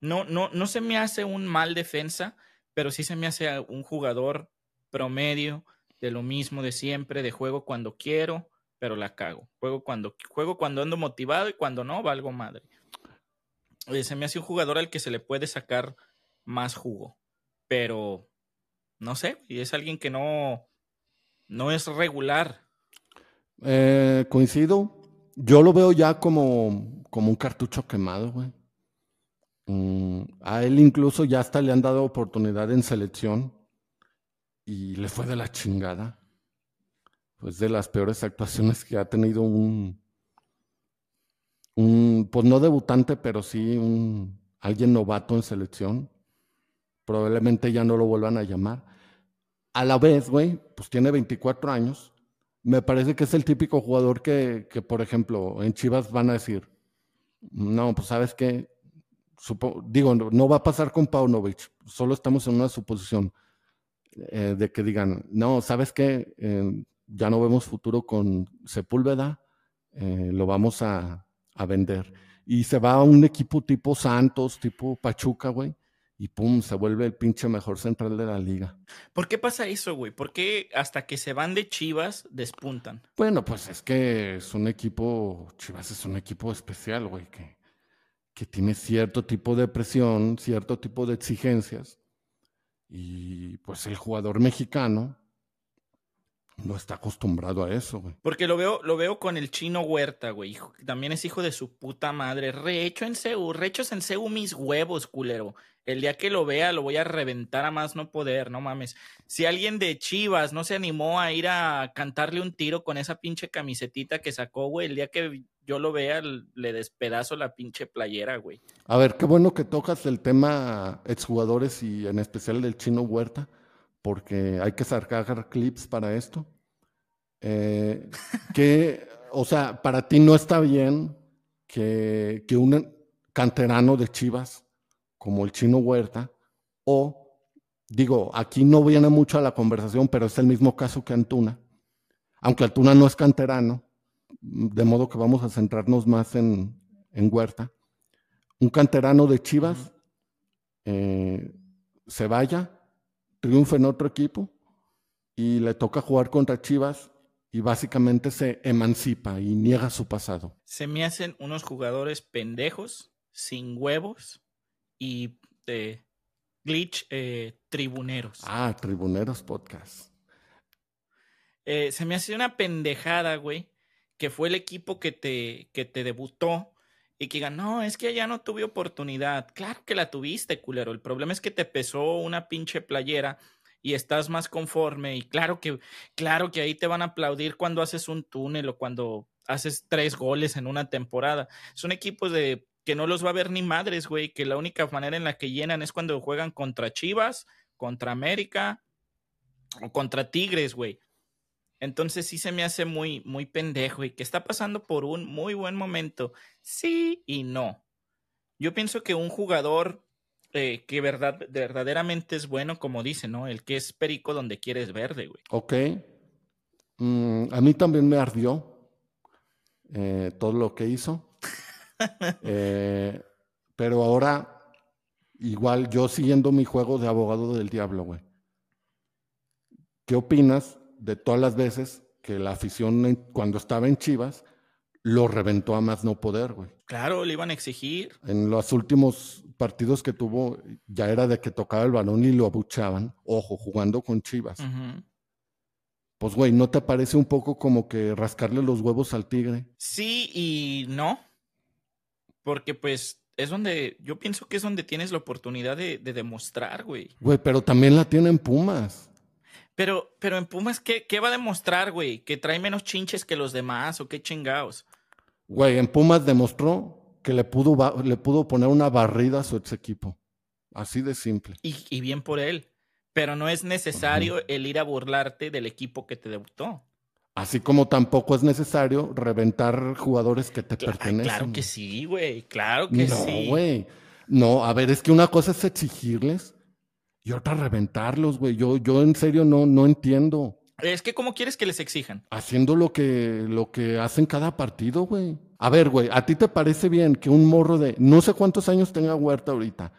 No, no, no se me hace un mal defensa, pero sí se me hace un jugador promedio de lo mismo de siempre, de juego cuando quiero, pero la cago. Juego cuando, juego cuando ando motivado y cuando no, valgo madre. Se me hace un jugador al que se le puede sacar más jugo, pero no sé, y es alguien que no, no es regular. Eh, coincido. Yo lo veo ya como, como un cartucho quemado, güey. Mm, a él incluso ya hasta le han dado oportunidad en selección y le fue de la chingada. Pues de las peores actuaciones que ha tenido un, pues no debutante, pero sí un alguien novato en selección. Probablemente ya no lo vuelvan a llamar. A la vez, güey, pues tiene 24 años. Me parece que es el típico jugador que, que, por ejemplo, en Chivas van a decir, no, pues sabes Supo- digo, no, va a pasar con Paunovic, solo estamos en una suposición eh, de que digan, no, sabes qué, Eh, ya no vemos futuro con Sepúlveda, eh, lo vamos a, a vender. Y se va a un equipo tipo Santos, tipo Pachuca, güey, y pum, se vuelve el pinche mejor central de la liga. ¿Por qué pasa eso, güey? ¿Por qué hasta que se van de Chivas despuntan? Bueno, pues es que es un equipo, Chivas es un equipo especial, güey, que, que tiene cierto tipo de presión, cierto tipo de exigencias. Y pues el jugador mexicano no está acostumbrado a eso, güey. Porque lo veo, lo veo con el chino Huerta, güey. hijo- También es hijo de su puta madre. Rehecho en CEU, rechos en CEU mis huevos, culero. El día que lo vea lo voy a reventar a más no poder, no mames. Si alguien de Chivas no se animó a ir a cantarle un tiro con esa pinche camisetita que sacó, güey, el día que yo lo vea le despedazo la pinche playera, güey. A ver, qué bueno que tocas el tema exjugadores y en especial del chino Huerta, porque hay que sacar clips para esto. Eh, que, o sea, para ti no está bien que, que un canterano de Chivas como el chino Huerta, o digo, aquí no viene mucho a la conversación, pero es el mismo caso que Antuna, aunque Antuna no es canterano, de modo que vamos a centrarnos más en, en Huerta. Un canterano de Chivas eh, se vaya, triunfa en otro equipo y le toca jugar contra Chivas y básicamente se emancipa y niega su pasado. Se me hacen unos jugadores pendejos, sin huevos y de glitch eh, tribuneros. Ah, tribuneros podcast. Eh, se me hace una pendejada, güey, que fue el equipo que te, que te debutó y que digan, no, es que ya no tuve oportunidad. Claro que la tuviste, culero. El problema es que te pesó una pinche playera y estás más conforme. Y claro que, claro que ahí te van a aplaudir cuando haces un túnel o cuando haces tres goles en una temporada. Son equipos de que no los va a ver ni madres, güey, que la única manera en la que llenan es cuando juegan contra Chivas, contra América o contra Tigres, güey. Entonces sí se me hace muy, muy pendejo y que está pasando por un muy buen momento. Sí y no. Yo pienso que un jugador eh, que verdad, verdaderamente es bueno, como dice, ¿no? El que es perico donde quieres verde, güey. Ok. Mm, a mí también me ardió eh, todo lo que hizo. Eh, pero ahora, igual yo siguiendo mi juego de abogado del diablo, güey. ¿Qué opinas de todas las veces que la afición cuando estaba en Chivas lo reventó a más no poder, güey? Claro, le iban a exigir. En los últimos partidos que tuvo, ya era de que tocaba el balón y lo abuchaban, ojo, jugando con Chivas. Pues, güey, ¿no te parece un poco como que rascarle los huevos al tigre? Sí y no. Porque pues es donde, yo pienso que es donde tienes la oportunidad de, demostrar, güey. Güey, pero también la tienen Pumas. Pero, pero en Pumas, ¿qué, ¿qué va a demostrar, güey? ¿Que trae menos chinches que los demás o qué chingados? Güey, en Pumas demostró que le pudo, le pudo poner una barrida a su ex equipo. Así de simple. Y, bien por él. Pero no es necesario el ir a burlarte del equipo que te debutó. Así como tampoco es necesario reventar jugadores que te pertenecen. Claro que sí, güey. Claro que sí. No, güey. No, a ver, es que una cosa es exigirles y otra reventarlos, güey. Yo, yo en serio no, no entiendo. Es que, ¿cómo quieres que les exijan? Haciendo lo que, lo que hacen cada partido, güey. A ver, güey, ¿a ti te parece bien que un morro de no sé cuántos años tenga Huerta ahorita,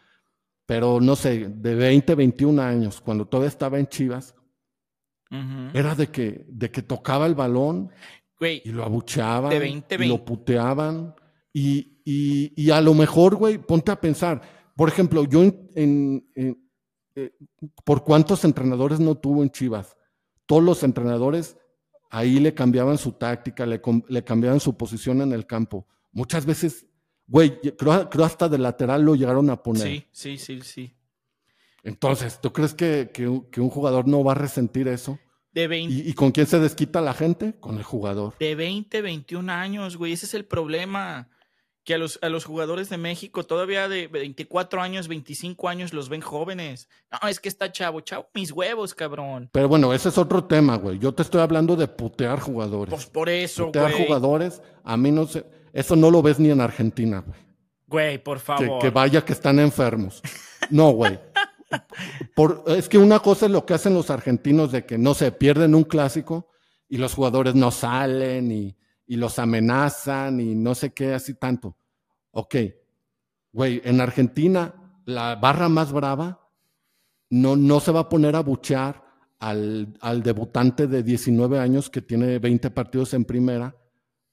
pero no sé, de 20, 21 años, cuando todavía estaba en Chivas, era de que, de que tocaba el balón y lo abucheaban, y lo puteaban. Y, y, a lo mejor, güey, ponte a pensar. Por ejemplo, yo en, eh, ¿por cuántos entrenadores no tuvo en Chivas? Todos los entrenadores ahí le cambiaban su táctica, le, le cambiaban su posición en el campo. Muchas veces, güey, creo, creo, hasta de lateral lo llegaron a poner. Sí, sí, sí, sí. Entonces, ¿tú crees que, que, un jugador no va a resentir eso? De 20, ¿Y, con quién se desquita la gente? Con el jugador. De 20, 21 años, güey. Ese es el problema. Que a los, a los jugadores de México todavía de 24 años, 25 años los ven jóvenes. No, es que está chavo, chavo, mis huevos, cabrón. Pero bueno, ese es otro tema, güey. Yo te estoy hablando de putear jugadores. Pues por eso, putear jugadores, a mí no sé. Eso no lo ves ni en Argentina, güey. Güey, por favor. Que, que vaya que están enfermos. No, güey. Por, es que una cosa es lo que hacen los argentinos de que no se pierden un clásico y los jugadores no salen y, los amenazan y no sé qué, así tanto. Ok, güey, en Argentina la barra más brava no, no se va a poner a buchear al, al, debutante de 19 años que tiene 20 partidos en primera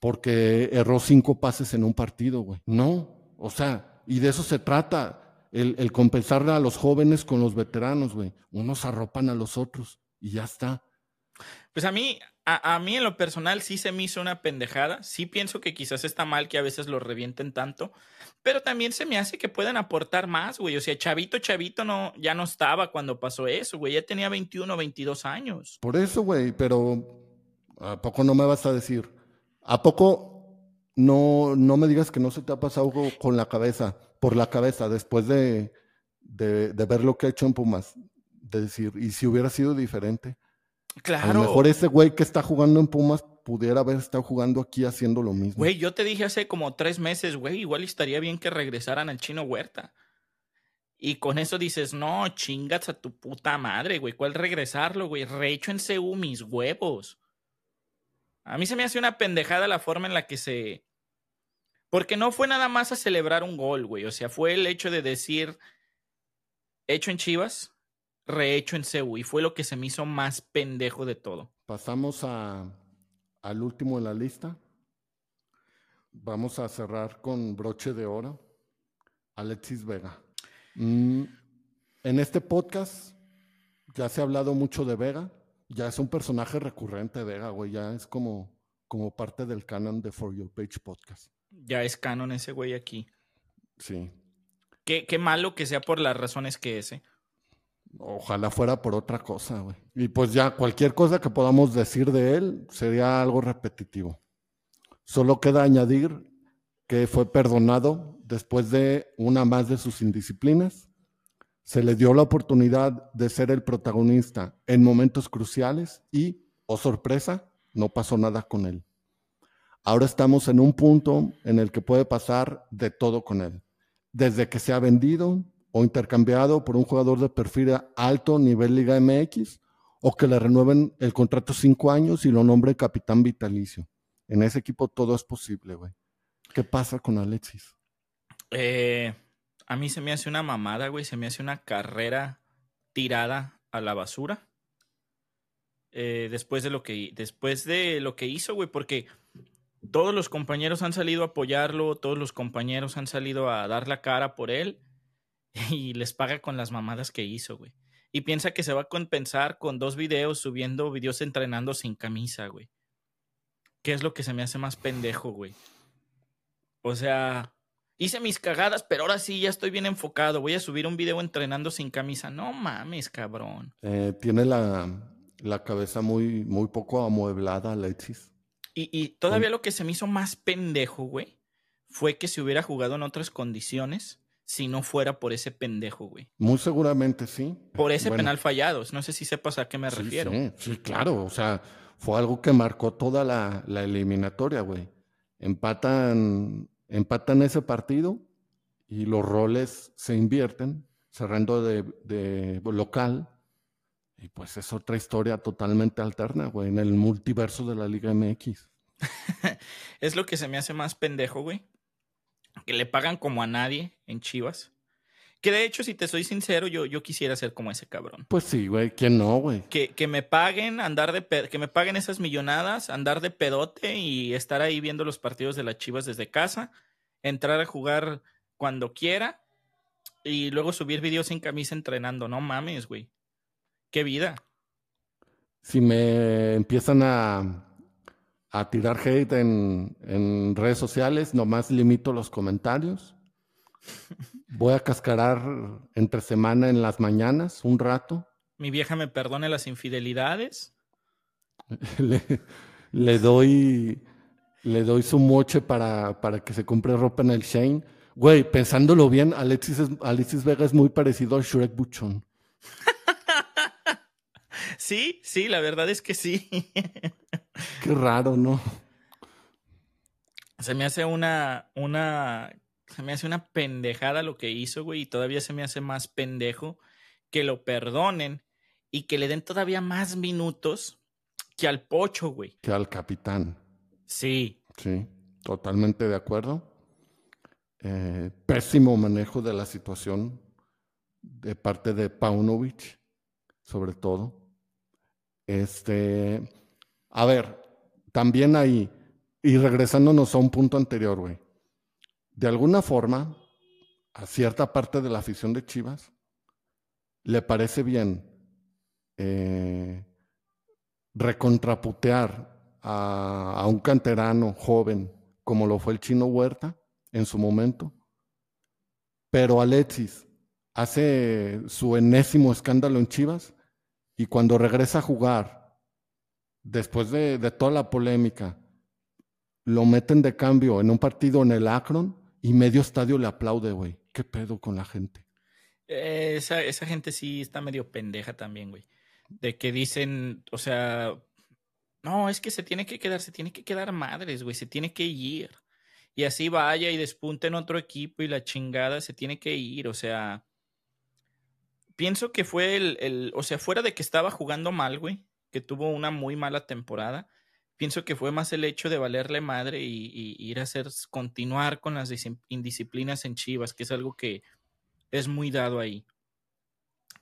porque erró cinco pases en un partido, güey. No, o sea, y de eso se trata el compensarle a los jóvenes con los veteranos, güey. Unos arropan a los otros y ya está. Pues a mí, a, mí en lo personal sí se me hizo una pendejada. Sí pienso que quizás está mal que a veces los revienten tanto, pero también se me hace que puedan aportar más, güey. O sea, Chavito, Chavito no, ya no estaba cuando pasó eso, güey. Ya tenía 21, 22 años. Por eso, güey, pero ¿a poco no me vas a decir? ¿A poco no, no me digas que no se te ha pasado algo con la cabeza? por la cabeza después de, de, ver lo que ha hecho en Pumas. De decir, ¿y si hubiera sido diferente? Claro. A lo mejor ese güey que está jugando en Pumas pudiera haber estado jugando aquí haciendo lo mismo. Güey, yo te dije hace como tres meses, güey, igual estaría bien que regresaran al chino Huerta. Y con eso dices, no, chingas a tu puta madre, güey. ¿Cuál regresarlo, güey? Rehecho en CU mis huevos. A mí se me hace una pendejada la forma en la que se... Porque no fue nada más a celebrar un gol, güey. O sea, fue el hecho de decir, hecho en Chivas, rehecho en CEU. Y fue lo que se me hizo más pendejo de todo. Pasamos a, al último en la lista. Vamos a cerrar con broche de oro. Alexis Vega. Mm, en este podcast ya se ha hablado mucho de Vega. Ya es un personaje recurrente Vega, güey. Ya es como, como parte del canon de For Your Page Podcast. Ya es canon ese güey aquí. Sí. Qué, qué malo que sea por las razones que ese. Ojalá fuera por otra cosa, güey. Y pues ya cualquier cosa que podamos decir de él sería algo repetitivo. Solo queda añadir que fue perdonado después de una más de sus indisciplinas. Se le dio la oportunidad de ser el protagonista en momentos cruciales y, oh sorpresa, no pasó nada con él. Ahora estamos en un punto en el que puede pasar de todo con él. Desde que se ha vendido o intercambiado por un jugador de perfil alto nivel Liga MX o que le renueven el contrato cinco años y lo nombre capitán vitalicio. En ese equipo todo es posible, güey. ¿Qué pasa con Alexis? Eh, a mí se me hace una mamada, güey. Se me hace una carrera tirada a la basura. Eh, después de lo que después de lo que hizo, güey, porque todos los compañeros han salido a apoyarlo, todos los compañeros han salido a dar la cara por él y les paga con las mamadas que hizo, güey. Y piensa que se va a compensar con dos videos subiendo videos entrenando sin camisa, güey. ¿Qué es lo que se me hace más pendejo, güey? O sea, hice mis cagadas, pero ahora sí ya estoy bien enfocado. Voy a subir un video entrenando sin camisa. No mames, cabrón. Eh, tiene la, la, cabeza muy, muy poco amueblada, Alexis. Y, y todavía lo que se me hizo más pendejo, güey, fue que se hubiera jugado en otras condiciones si no fuera por ese pendejo, güey. Muy seguramente sí. Por ese penal fallado. No sé si sepas a qué me refiero. Sí, sí, claro. O sea, fue algo que marcó toda la, la eliminatoria, güey. Empatan, empatan ese partido y los roles se invierten, cerrando de, de local. Y pues es otra historia totalmente alterna, güey, en el multiverso de la Liga MX. es lo que se me hace más pendejo, güey. Que le pagan como a nadie en Chivas. Que de hecho, si te soy sincero, yo, yo quisiera ser como ese cabrón. Pues sí, güey, ¿quién no, güey? Que, que me paguen, andar de que me paguen esas millonadas, andar de pedote y estar ahí viendo los partidos de las Chivas desde casa, entrar a jugar cuando quiera y luego subir videos sin camisa entrenando. No mames, güey. Qué vida. Si me empiezan a, a tirar hate en, en redes sociales, nomás limito los comentarios Voy a cascarar entre semana en las mañanas, un rato. Mi vieja me perdone las infidelidades. le, doy le doy su moche para, para, que se compre ropa en el Shane. Güey, pensándolo bien, Alexis, Alexis Vega es muy parecido a Shrek Buchon. sí, sí, la verdad es que sí. Qué raro, ¿no? Se me hace una, una se me hace una pendejada lo que hizo, güey, y todavía se me hace más pendejo que lo perdonen y que le den todavía más minutos que al pocho, güey. Que al capitán. Sí. Sí, totalmente de acuerdo. Eh, pésimo manejo de la situación de parte de Paunovic, sobre todo. Este, a ver, también ahí, y regresándonos a un punto anterior, güey. De alguna forma, a cierta parte de la afición de Chivas, le parece bien eh, recontraputear a, un canterano joven como lo fue el chino Huerta en su momento, pero Alexis hace su enésimo escándalo en Chivas y cuando regresa a jugar, después de, toda la polémica, lo meten de cambio en un partido en el Akron y medio estadio le aplaude, güey. ¿Qué pedo con la gente? esa, esa gente sí está medio pendeja también, güey. De que dicen, o sea, no, es que se tiene que quedar, se tiene que quedar madres, güey, se tiene que ir. Y así vaya y despunte en otro equipo y la chingada se tiene que ir, o sea. Pienso que fue el, o sea, fuera de que estaba jugando mal, güey, que tuvo una muy mala temporada, pienso que fue más el hecho de valerle madre y, ir a hacer, continuar con las indisciplinas en Chivas, que es algo que es muy dado ahí.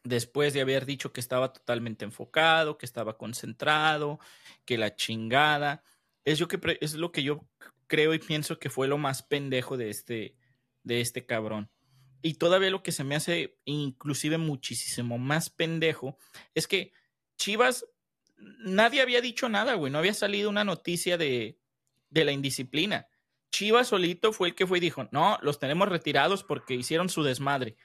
Después de haber dicho que estaba totalmente enfocado, que estaba concentrado, que la chingada. Es, que, es lo que yo creo y pienso que fue lo más pendejo de este, de este cabrón. Y todavía lo que se me hace inclusive muchísimo más pendejo es que Chivas, nadie había dicho nada, güey. No había salido una noticia de, de la indisciplina. Chivas solito fue el que fue y dijo, no, los tenemos retirados porque hicieron su desmadre.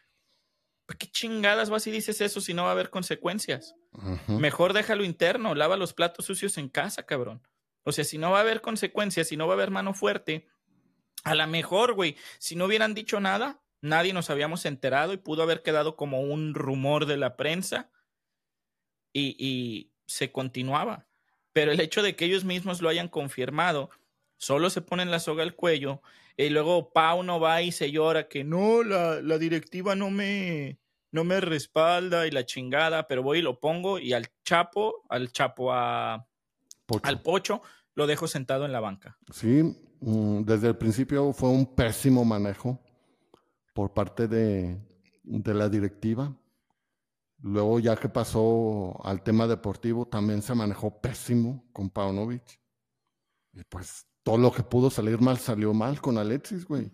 ¿Para qué chingadas vas y dices eso si no va a haber consecuencias? Mejor déjalo interno, lava los platos sucios en casa, cabrón. O sea, si no va a haber consecuencias, si no va a haber mano fuerte, a lo mejor, güey, si no hubieran dicho nada, nadie nos habíamos enterado y pudo haber quedado como un rumor de la prensa y, se continuaba. Pero el hecho de que ellos mismos lo hayan confirmado, solo se ponen la soga al cuello y luego Pau no va y se llora que no, la, la directiva no me, no me respalda y la chingada, pero voy y lo pongo y al Chapo, al Chapo a, al Pocho, lo dejo sentado en la banca. Sí, mm, desde el principio fue un pésimo manejo por parte de, la directiva. Luego, ya que pasó al tema deportivo, también se manejó pésimo con Paunovic. Y pues todo lo que pudo salir mal salió mal con Alexis, güey.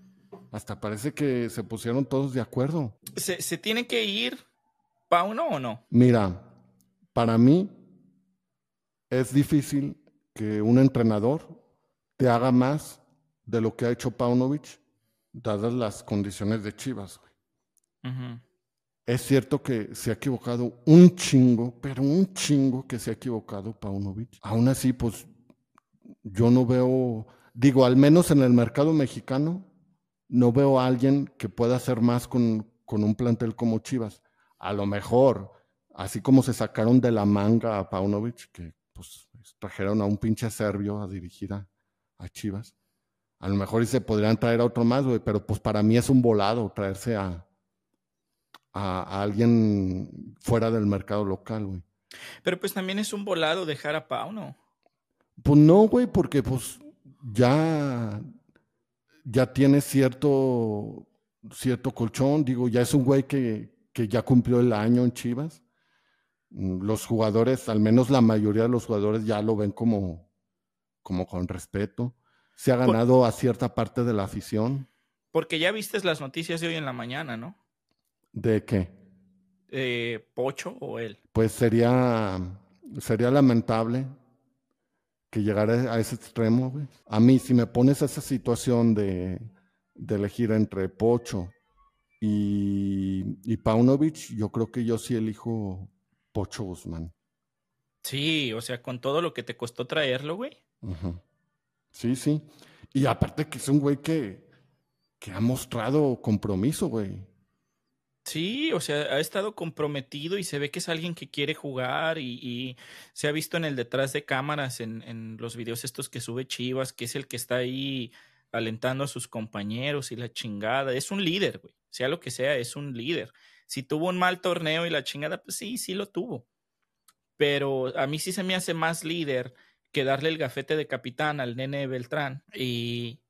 Hasta parece que se pusieron todos de acuerdo. ¿Se, se tiene que ir Pauno o no? Mira, para mí es difícil que un entrenador te haga más de lo que ha hecho Paunovic dadas las condiciones de Chivas. Es cierto que se ha equivocado un chingo, pero un chingo que se ha equivocado Paunovic. Aún así, pues yo no veo, digo, al menos en el mercado mexicano, no veo a alguien que pueda hacer más con, con un plantel como Chivas. A lo mejor, así como se sacaron de la manga a Paunovic, que pues trajeron a un pinche serbio a dirigir a Chivas a lo mejor y se podrían traer a otro más, güey, pero pues para mí es un volado traerse a, a, alguien fuera del mercado local, güey. Pero pues también es un volado dejar a Pau, ¿no? Pues no, güey, porque pues ya, ya tiene cierto, cierto colchón, digo, ya es un güey que, que ya cumplió el año en Chivas. Los jugadores, al menos la mayoría de los jugadores ya lo ven como, como con respeto se ha ganado a cierta parte de la afición. Porque ya viste las noticias de hoy en la mañana, ¿no? ¿De qué? Eh, ¿Pocho o él? Pues sería, sería lamentable que llegara a ese extremo, güey. A mí, si me pones esa situación de, de elegir entre Pocho y, y Paunovic, yo creo que yo sí elijo Pocho Guzmán. Sí, o sea, con todo lo que te costó traerlo, güey. Sí, sí. Y aparte que es un güey que, que ha mostrado compromiso, güey. Sí, o sea, ha estado comprometido y se ve que es alguien que quiere jugar y, se ha visto en el detrás de cámaras, en, los videos estos que sube Chivas, que es el que está ahí alentando a sus compañeros y la chingada. Es un líder, güey. Sea lo que sea, es un líder. Si tuvo un mal torneo y la chingada, pues sí, sí lo tuvo. Pero a mí sí se me hace más líder que darle el gafete de capitán al nene Beltrán y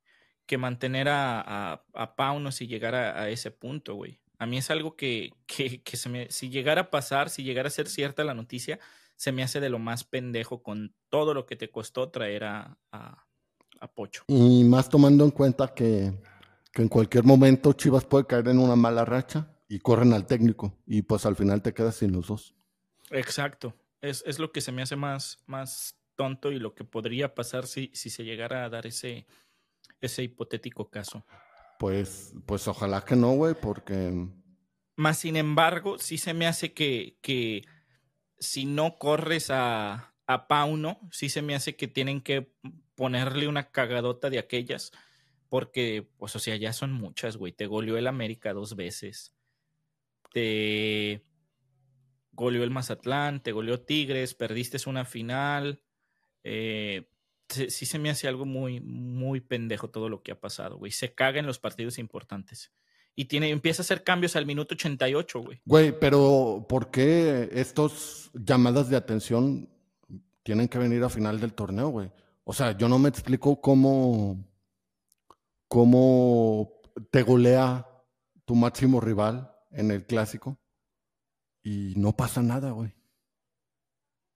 que mantener a, a, Pauno si llegara a, ese punto, güey. A mí es algo que, que, que se me, si llegara a pasar, si llegara a ser cierta la noticia, se me hace de lo más pendejo con todo lo que te costó traer a, a, Pocho. Y más tomando en cuenta que, que, en cualquier momento Chivas puede caer en una mala racha y corren al técnico y pues al final te quedas sin los dos. Exacto. Es, es lo que se me hace más, más tonto y lo que podría pasar si, si se llegara a dar ese, ese hipotético caso. Pues, pues ojalá que no, güey, porque... Más sin embargo, sí se me hace que, que si no corres a, a Pauno, sí se me hace que tienen que ponerle una cagadota de aquellas, porque, pues, o sea, ya son muchas, güey. Te goleó el América dos veces. Te goleó el Mazatlán, te goleó Tigres, perdiste una final. Eh, sí se me hace algo muy, muy pendejo todo lo que ha pasado, güey. Se caga en los partidos importantes. Y tiene, empieza a hacer cambios al minuto 88, güey. Güey, pero ¿por qué estos llamadas de atención tienen que venir a final del torneo, güey? O sea, yo no me explico cómo, cómo te golea tu máximo rival en el clásico y no pasa nada, güey.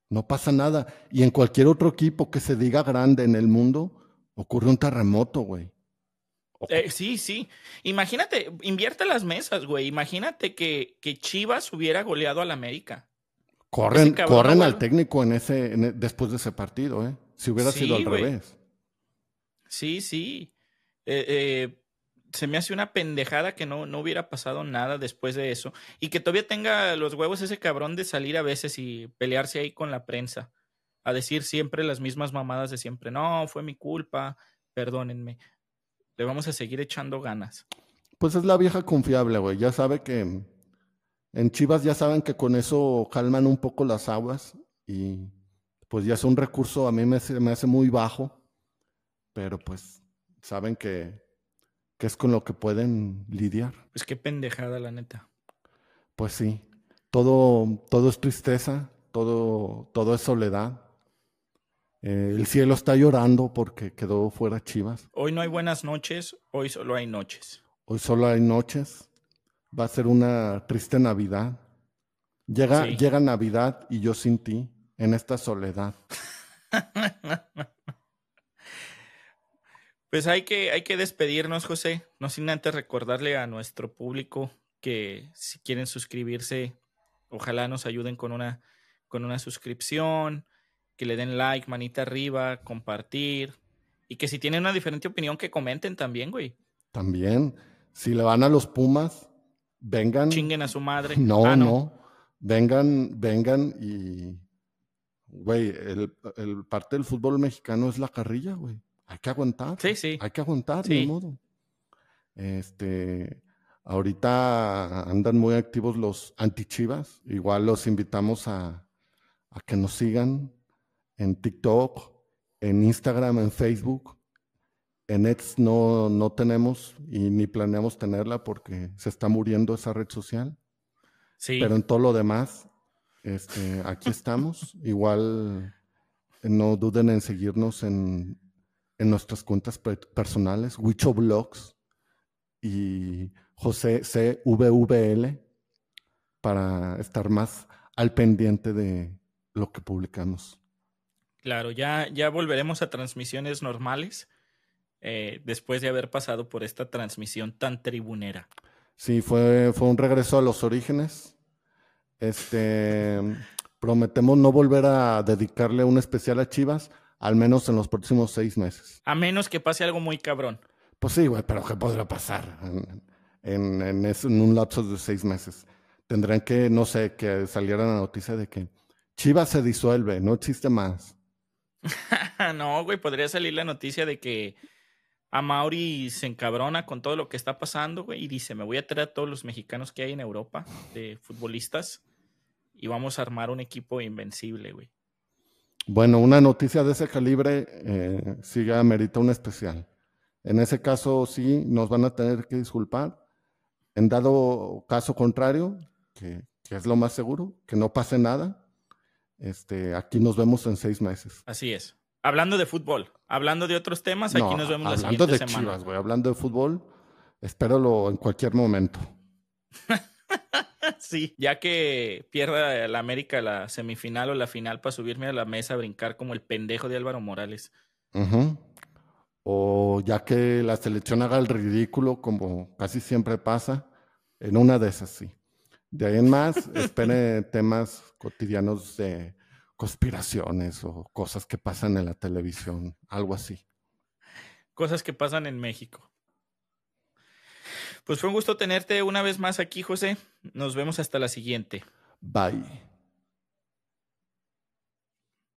No pasa nada. Y en cualquier otro equipo que se diga grande en el mundo, ocurre un terremoto, güey. Eh, sí, sí. Imagínate, invierte las mesas, güey. Imagínate que, que Chivas hubiera goleado al América. Corren, corren al técnico en ese, e, después de ese partido, ¿eh? Si hubiera sido al revés. Sí, sí. Eh, eh, se me hace una pendejada que no, no hubiera pasado nada después de eso. Y que todavía tenga los huevos ese cabrón de salir a veces y pelearse ahí con la prensa. A decir siempre las mismas mamadas de siempre. No, fue mi culpa, perdónenme. Le vamos a seguir echando ganas. Pues es la vieja confiable, güey. Ya sabe que en Chivas ya saben que con eso calman un poco las aguas y pues ya es un recurso, a mí me, me hace muy bajo, pero pues saben que, que es con lo que pueden lidiar. Pues qué pendejada, la neta. Pues sí, todo, todo es tristeza, todo, todo es soledad. Eh, el cielo está llorando porque quedó fuera Chivas. Hoy no hay buenas noches, hoy solo hay noches. Hoy solo hay noches va a ser una triste Navidad. Llega, llega Navidad y yo sin ti, en esta soledad. pues hay que, hay que despedirnos, José. No sin antes recordarle a nuestro público que si quieren suscribirse, ojalá nos ayuden con una, con una suscripción, que le den like, manita arriba, compartir. Y que si tienen una diferente opinión, que comenten también, güey. También. Si le van a los Pumas, vengan. Chinguen a su madre. No, ah, no. Vengan, vengan y. Güey, el, parte del fútbol mexicano es la carrilla, güey. Hay que aguantar. Sí, sí. Hay que aguantar, de modo. Este. Ahorita andan muy activos los antichivas. Igual los invitamos a, a que nos sigan en TikTok, en Instagram, en Facebook. En X no, no tenemos y ni planeamos tenerla porque se está muriendo esa red social. Sí. Pero en todo lo demás, este, aquí estamos. Igual no duden en seguirnos en, en nuestras cuentas personales, Wicho Blogs y José CVVL, para estar más al pendiente de lo que publicamos. Claro, ya, ya volveremos a transmisiones normales eh, después de haber pasado por esta transmisión tan tribunera. Sí, fue, fue un regreso a los orígenes. Este, prometemos no volver a dedicarle un especial a Chivas, al menos en los próximos seis meses. A menos que pase algo muy cabrón. Pues sí, güey, pero ¿qué podrá pasar en, en, un lapso de seis meses? Tendrán que, no sé, que saliera la noticia de que Chivas se disuelve, no existe más. no, güey, podría salir la noticia de que a Mauri se encabrona con todo lo que está pasando, güey, y dice, me voy a traer a todos los mexicanos que hay en Europa de futbolistas y vamos a armar un equipo invencible, güey. Bueno, una noticia de ese calibre eh, sí amerita un especial. En ese caso sí nos van a tener que disculpar. En dado caso contrario, que, que es lo más seguro, que no pase nada, este, aquí nos vemos en seis meses. Así es. Hablando de fútbol, hablando de otros temas, aquí nos vemos la siguiente de semana. Chivas, güey, hablando de fútbol, espéralo en cualquier momento. sí, ya que pierda la América la semifinal o la final para subirme a la mesa a brincar como el pendejo de Álvaro Morales. O ya que la selección haga el ridículo, como casi siempre pasa, en una de esas sí. De ahí en más, espere temas cotidianos de conspiraciones o cosas que pasan en la televisión, algo así. Cosas que pasan en México. Pues fue un gusto tenerte una vez más aquí, José. Nos vemos hasta la siguiente. Bye.